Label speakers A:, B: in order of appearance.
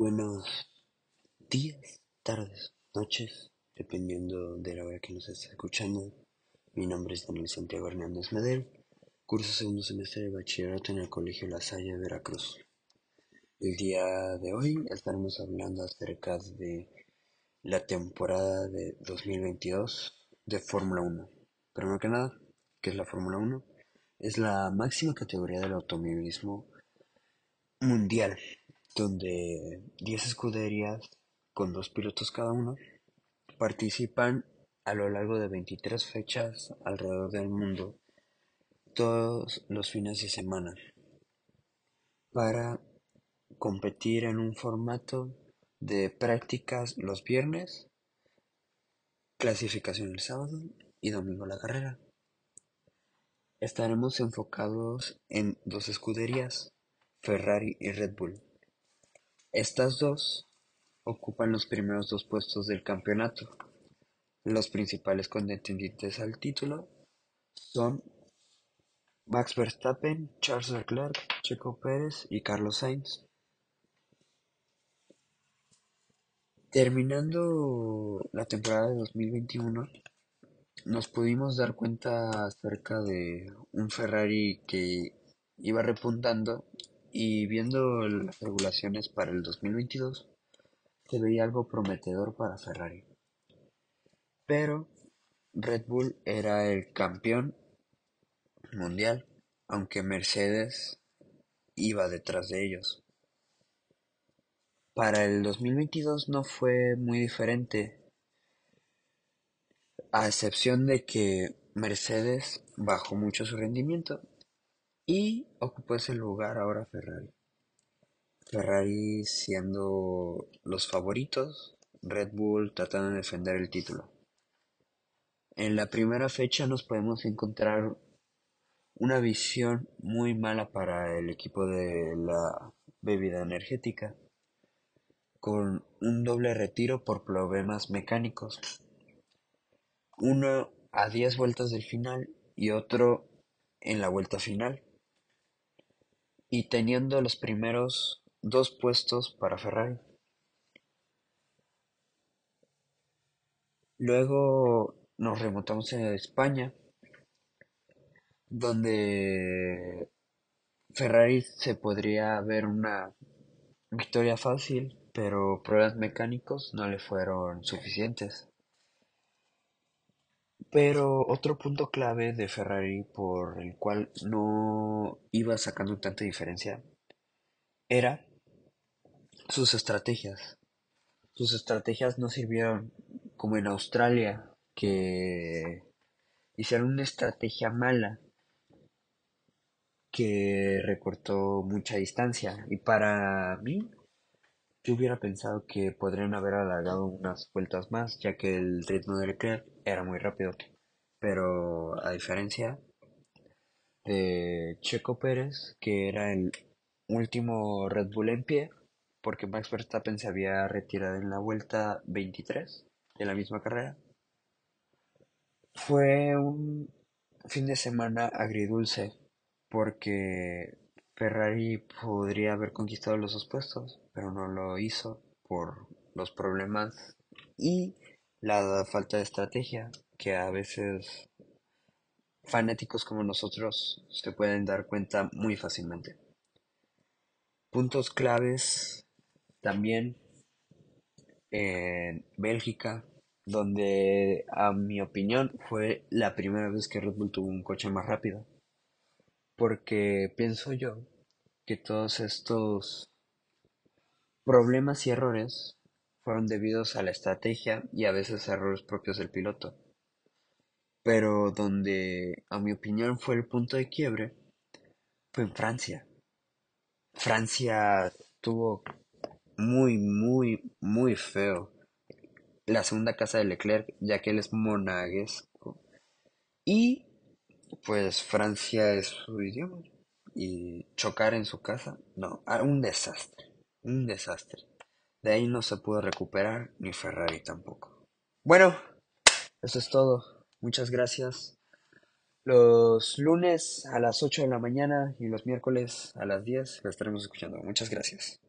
A: Buenos días, tardes, noches, dependiendo de la hora que nos esté escuchando. Mi nombre es Daniel Santiago Hernández Medel, curso segundo semestre de bachillerato en el Colegio La Salle de Veracruz. El día de hoy estaremos hablando acerca de la temporada de 2022 de Fórmula 1. Primero que nada, ¿qué es la Fórmula 1? Es la máxima categoría del automovilismo mundial donde 10 escuderías con dos pilotos cada uno participan a lo largo de 23 fechas alrededor del mundo todos los fines de semana para competir en un formato de prácticas los viernes, clasificación el sábado y domingo la carrera. Estaremos enfocados en dos escuderías, Ferrari y Red Bull. Estas dos ocupan los primeros dos puestos del campeonato. Los principales contendientes al título son Max Verstappen, Charles Leclerc, Checo Pérez y Carlos Sainz. Terminando la temporada de 2021, nos pudimos dar cuenta acerca de un Ferrari que iba repuntando y viendo las regulaciones para el 2022, se veía algo prometedor para Ferrari. Pero Red Bull era el campeón mundial, aunque Mercedes iba detrás de ellos. Para el 2022 no fue muy diferente, a excepción de que Mercedes bajó mucho su rendimiento y ocupó ese lugar ahora Ferrari. Ferrari siendo los favoritos, Red Bull tratando de defender el título. En la primera fecha nos podemos encontrar una visión muy mala para el equipo de la bebida energética, con un doble retiro por problemas mecánicos. Uno a 10 vueltas del final y otro en la vuelta final y teniendo los primeros dos puestos para Ferrari. Luego nos remontamos a España, donde Ferrari se podría ver una victoria fácil, pero problemas mecánicos no le fueron suficientes. Pero otro punto clave de Ferrari por el cual no iba sacando tanta diferencia era sus estrategias. Sus estrategias no sirvieron como en Australia, que hicieron una estrategia mala que recortó mucha distancia. Y para mí, yo hubiera pensado que podrían haber alargado unas vueltas más, ya que el ritmo del Leclerc era muy rápido. Pero a diferencia de Checo Pérez, que era el último Red Bull en pie, porque Max Verstappen se había retirado en la vuelta 23 de la misma carrera. Fue un fin de semana agridulce, porque Ferrari podría haber conquistado los dos puestos, pero no lo hizo por los problemas y la falta de estrategia que a veces fanáticos como nosotros se pueden dar cuenta muy fácilmente. Puntos claves también en Bélgica, donde a mi opinión fue la primera vez que Red Bull tuvo un coche más rápido porque pienso yo que todos estos problemas y errores fueron debidos a la estrategia y a veces errores propios del piloto. Pero donde, a mi opinión, fue el punto de quiebre fue en Francia. Francia tuvo muy, muy, muy feo la segunda casa de Leclerc, ya que él es monaguesco. Y pues Francia es su idioma. Y chocar en su casa, no, ah, un desastre, un desastre. De ahí no se pudo recuperar, ni Ferrari tampoco. Bueno, eso es todo. Muchas gracias. Los lunes a las 8 de la mañana y los miércoles a las 10 lo estaremos escuchando. Muchas gracias.